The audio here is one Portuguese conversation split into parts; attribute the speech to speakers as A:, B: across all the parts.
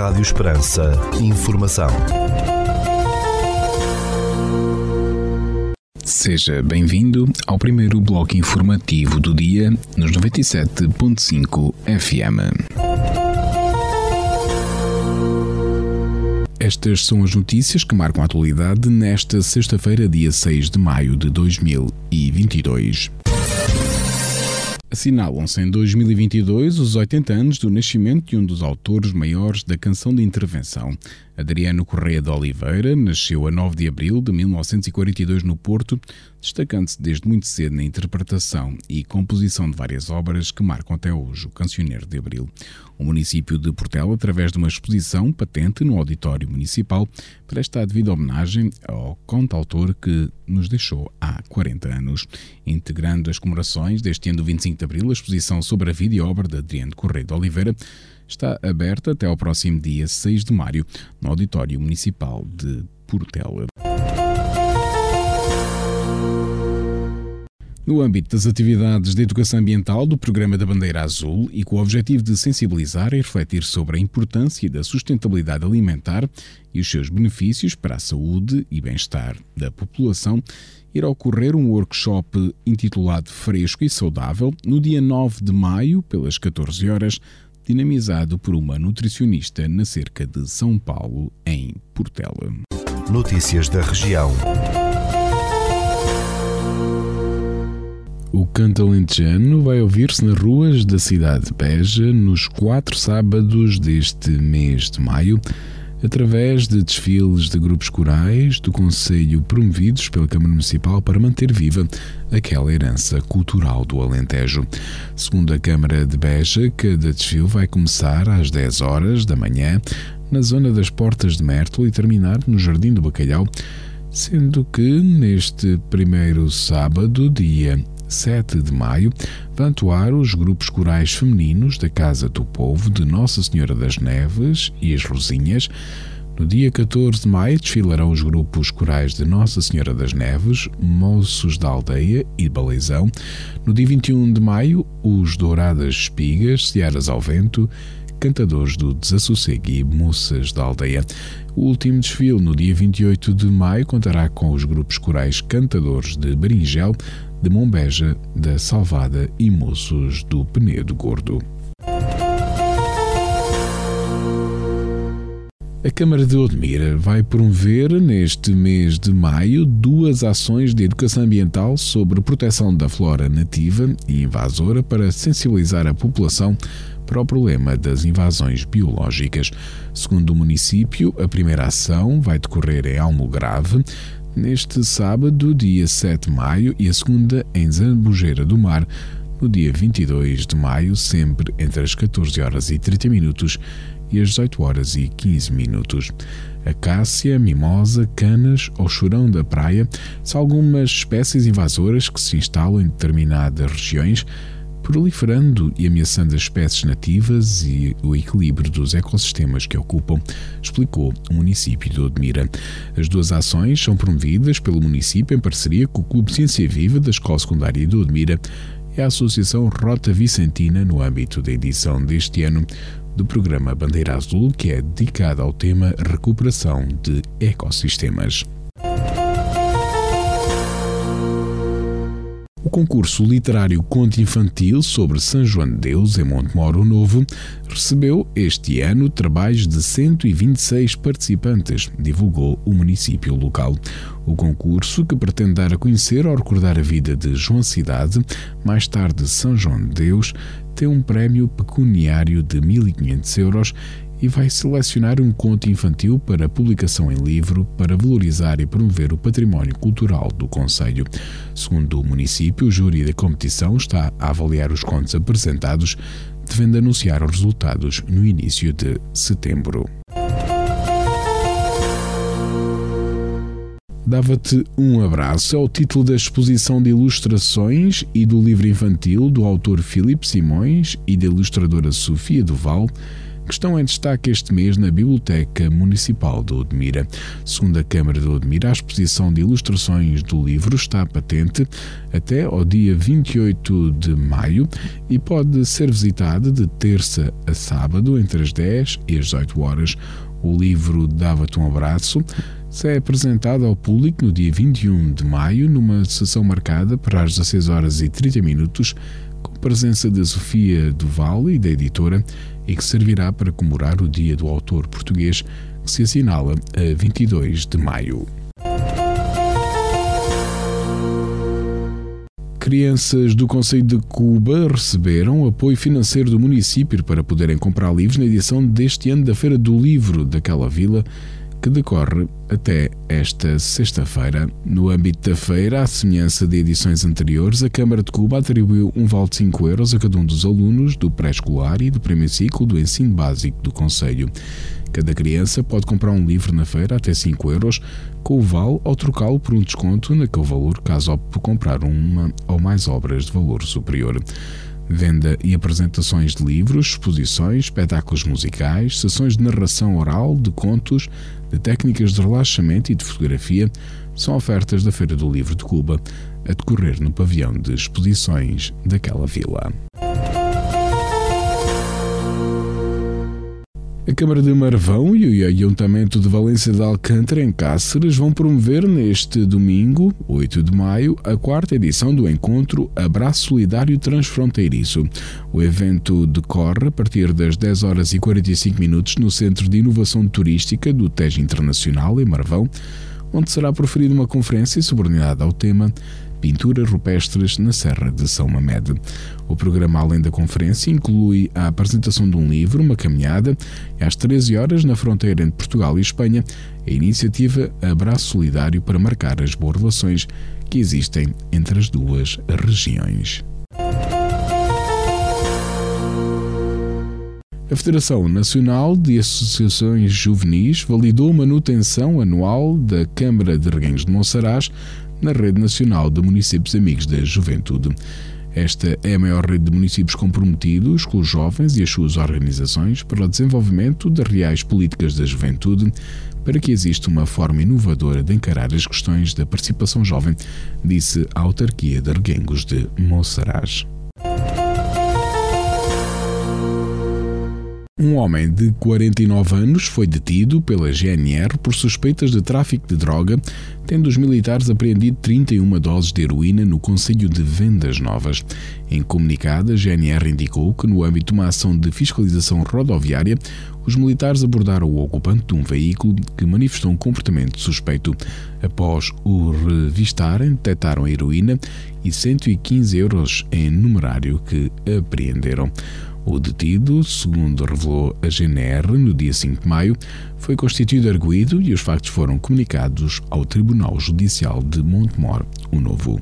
A: Rádio Esperança. Informação.
B: Seja bem-vindo ao primeiro bloco informativo do dia nos 97.5 FM. Estas são as notícias que marcam a atualidade nesta sexta-feira, dia 6 de maio de 2022. Assinalam-se em 2022 os 80 anos do nascimento de um dos autores maiores da canção de intervenção. Adriano Correia de Oliveira nasceu a 9 de abril de 1942 no Porto, destacando-se desde muito cedo na interpretação e composição de várias obras que marcam até hoje o Cancioneiro de Abril. O município de Portela, através de uma exposição patente no Auditório Municipal, presta a devida homenagem ao contautor que nos deixou há 40 anos. Integrando as comemorações deste ano do 25 de Abril, a exposição sobre a vida e obra de Adriano Correia de Oliveira está aberta até ao próximo dia 6 de maio no Auditório Municipal de Portela. No âmbito das atividades de educação ambiental do Programa da Bandeira Azul e com o objetivo de sensibilizar e refletir sobre a importância da sustentabilidade alimentar e os seus benefícios para a saúde e bem-estar da população, irá ocorrer um workshop intitulado Fresco e Saudável no dia 9 de maio, pelas 14 horas, dinamizado por uma nutricionista na cerca de São Paulo, em Portela.
A: Notícias da região.
B: O canto alentejano vai ouvir-se nas ruas da cidade de Beja nos quatro sábados deste mês de maio, através de desfiles de grupos corais do Conselho promovidos pela Câmara Municipal para manter viva aquela herança cultural do Alentejo. Segundo a Câmara de Beja, cada desfile vai começar às 10 horas da manhã na zona das Portas de Mértola e terminar no Jardim do Bacalhau, sendo que neste primeiro sábado, dia 7 de maio, vão atuar os grupos corais femininos da Casa do Povo de Nossa Senhora das Neves e as Rosinhas. No dia 14 de maio desfilarão os grupos corais de Nossa Senhora das Neves, Moços da Aldeia e Baleizão. No dia 21 de maio, os Douradas Espigas, Searas ao Vento, Cantadores do Desassossego e Moças da Aldeia. O último desfile, no dia 28 de maio, contará com os grupos corais Cantadores de Berinjel, de Mombeja, da Salvada e Moços do Penedo Gordo. A Câmara de Odmira vai promover neste mês de maio duas ações de educação ambiental sobre proteção da flora nativa e invasora para sensibilizar a população para o problema das invasões biológicas. Segundo o município, a primeira ação vai decorrer em Almograve, neste sábado, dia 7 de maio, e a segunda em Zambujeira do Mar, no dia 22 de maio, sempre entre as 14 horas e 30 minutos e as 18 horas e 15 minutos. Acácia, mimosa, canas ou chorão da praia são algumas espécies invasoras que se instalam em determinadas regiões, proliferando e ameaçando as espécies nativas e o equilíbrio dos ecossistemas que ocupam, explicou o município de Odmira. As duas ações são promovidas pelo município em parceria com o Clube Ciência Viva da Escola Secundária de Odmira e a Associação Rota Vicentina no âmbito da edição deste ano do programa Bandeira Azul, que é dedicado ao tema recuperação de ecossistemas. O concurso literário Conto Infantil sobre São João de Deus, em Montemoro Novo, recebeu este ano trabalhos de 126 participantes, divulgou o município local. O concurso, que pretende dar a conhecer ou recordar a vida de João Cidade, mais tarde São João de Deus, tem um prémio pecuniário de 1.500 euros e vai selecionar um conto infantil para publicação em livro para valorizar e promover o património cultural do Conselho. Segundo o município, o júri da competição está a avaliar os contos apresentados, devendo anunciar os resultados no início de setembro. Dava-te um abraço é o título da exposição de ilustrações e do livro infantil do autor Filipe Simões e da ilustradora Sofia Duval, estão em destaque este mês na Biblioteca Municipal de Odmira. Segundo a Câmara de Odmira, a exposição de ilustrações do livro está patente até ao dia 28 de maio e pode ser visitada de terça a sábado entre as 10 e as 18 horas. O livro Dava-te um Abraço é apresentado ao público no dia 21 de maio, numa sessão marcada para as 16 horas e 30 minutos, com presença de Sofia Duval e da editora, e que servirá para comemorar o Dia do Autor Português, que se assinala a 22 de maio. Crianças do Conselho de Cuba receberam apoio financeiro do município para poderem comprar livros na edição deste ano da Feira do Livro daquela vila que decorre até esta sexta-feira. No âmbito da feira, à semelhança de edições anteriores, a Câmara de Cuba atribuiu um vale de 5 euros a cada um dos alunos do pré-escolar e do primeiro ciclo do ensino básico do Conselho. Cada criança pode comprar um livro na feira até 5 euros, com o vale ou trocá-lo por um desconto naquele valor caso opte por comprar uma ou mais obras de valor superior venda e apresentações de livros, exposições, espetáculos musicais, sessões de narração oral, de contos, de técnicas de relaxamento e de fotografia são ofertas da Feira do Livro de Cuba, a decorrer no pavilhão de exposições daquela vila. Câmara de Marvão e o Ayuntamento de Valência de Alcântara, em Cáceres, vão promover neste domingo, 8 de maio, a quarta edição do encontro Abraço Solidário Transfronteiriço. O evento decorre a partir das 10 horas e 45 minutos no Centro de Inovação Turística do Tejo Internacional, em Marvão, onde será proferida uma conferência subordinada ao tema Pinturas Rupestres na Serra de São Mamede. O programa, além da conferência, inclui a apresentação de um livro, uma caminhada, e às 13 horas, na fronteira entre Portugal e Espanha, a iniciativa Abraço Solidário para marcar as boas relações que existem entre as duas regiões. A Federação Nacional de Associações Juvenis validou a manutenção anual da Câmara de Reguengos de Monsaraz na Rede Nacional de Municípios Amigos da Juventude. Esta é a maior rede de municípios comprometidos com os jovens e as suas organizações para o desenvolvimento das reais políticas da juventude, para que exista uma forma inovadora de encarar as questões da participação jovem, disse a autarquia de Arguengos de Monsaraz. Um homem de 49 anos foi detido pela GNR por suspeitas de tráfico de droga, tendo os militares apreendido 31 doses de heroína no Conselho de Vendas Novas. Em comunicado, a GNR indicou que, no âmbito de uma ação de fiscalização rodoviária, os militares abordaram o ocupante de um veículo que manifestou um comportamento suspeito. Após o revistarem, detectaram a heroína e 115 euros em numerário que apreenderam. O detido, segundo revelou a GNR no dia 5 de maio, foi constituído arguído e os factos foram comunicados ao Tribunal Judicial de Montemor, o Novo.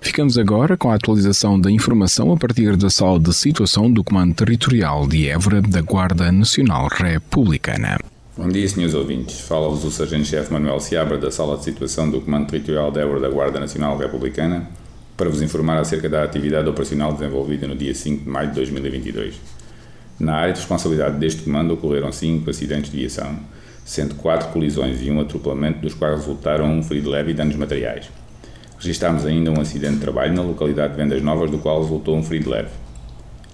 B: Ficamos agora com a atualização da informação a partir da sala de situação do Comando Territorial de Évora da Guarda Nacional Republicana.
C: Bom dia, senhores ouvintes. Fala-vos o Sargento-Chefe Manuel Seabra da Sala de Situação do Comando Territorial de Évora da Guarda Nacional Republicana para vos informar acerca da atividade operacional desenvolvida no dia 5 de maio de 2022. Na área de responsabilidade deste comando ocorreram cinco acidentes de viação, sendo quatro colisões e um atropelamento, dos quais resultaram um ferido leve e danos materiais. Registámos ainda um acidente de trabalho na localidade de Vendas Novas, do qual resultou um ferido leve.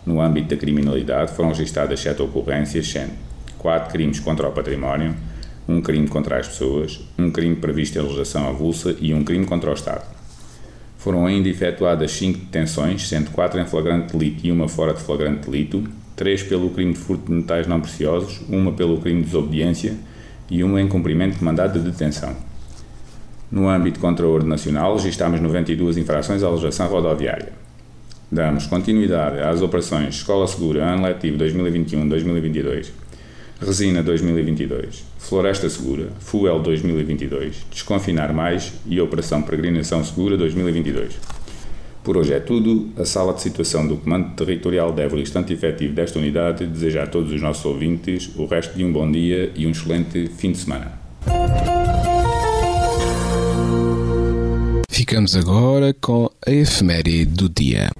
C: No âmbito da criminalidade foram registadas sete ocorrências, sendo quatro crimes contra o património, um crime contra as pessoas, um crime previsto em legislação avulsa e um crime contra o Estado. Foram ainda efetuadas cinco detenções, sendo quatro em flagrante delito e uma fora de flagrante delito, três pelo crime de furto de metais não preciosos, uma pelo crime de desobediência e uma em cumprimento de mandado de detenção. No âmbito contra a ordem nacional, registámos 92 infrações à legislação rodoviária. Damos continuidade às operações Escola Segura, Ano Letivo 2021-2022, Resina 2022, Floresta Segura, Fuel 2022, Desconfinar Mais e Operação Peregrinação Segura 2022. Por hoje é tudo. A sala de situação do Comando Territorial de Évora instante efetivo desta unidade deseja a todos os nossos ouvintes o resto de um bom dia e um excelente fim de semana.
B: Ficamos agora com a efeméride do dia.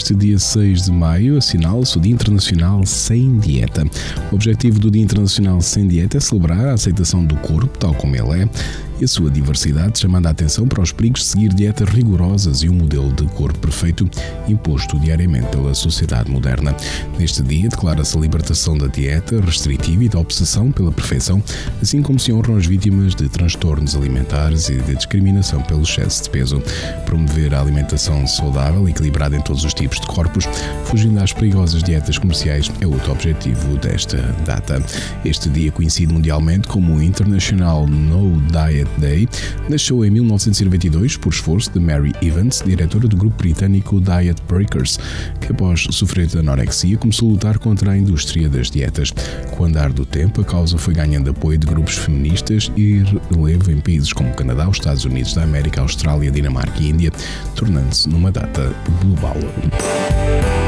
B: Neste dia 6 de maio assinala-se o Dia Internacional Sem Dieta. O objetivo do Dia Internacional Sem Dieta é celebrar a aceitação do corpo tal como ele é e a sua diversidade, chamando a atenção para os perigos de seguir dietas rigorosas e um modelo de corpo perfeito imposto diariamente pela sociedade moderna. Neste dia, declara-se a libertação da dieta restritiva e da obsessão pela perfeição, assim como se honram as vítimas de transtornos alimentares e de discriminação pelo excesso de peso. Promover a alimentação saudável e equilibrada em todos os tipos de corpos, fugindo às perigosas dietas comerciais, é outro objetivo desta data. Este dia coincide mundialmente como o International No Diet Day nasceu em 1992 por esforço de Mary Evans, diretora do grupo britânico Diet Breakers, que após sofrer de anorexia começou a lutar contra a indústria das dietas. Com o andar do tempo, a causa foi ganhando apoio de grupos feministas e relevo em países como Canadá, os Estados Unidos da América, Austrália, Dinamarca e Índia, tornando-se numa data global. Música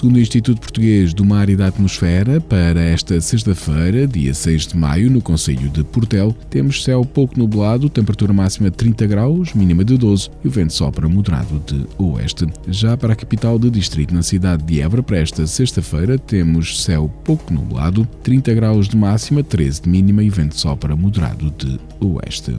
B: Segundo o Instituto Português do Mar e da Atmosfera, para esta sexta-feira, dia 6 de maio, no Conselho de Portel, temos céu pouco nublado, temperatura máxima de 30 graus, mínima de 12 e o vento sopra moderado de oeste. Já para a capital do distrito, na cidade de Évora, para esta sexta-feira, temos céu pouco nublado, 30 graus de máxima, 13 de mínima e vento sopra moderado de oeste.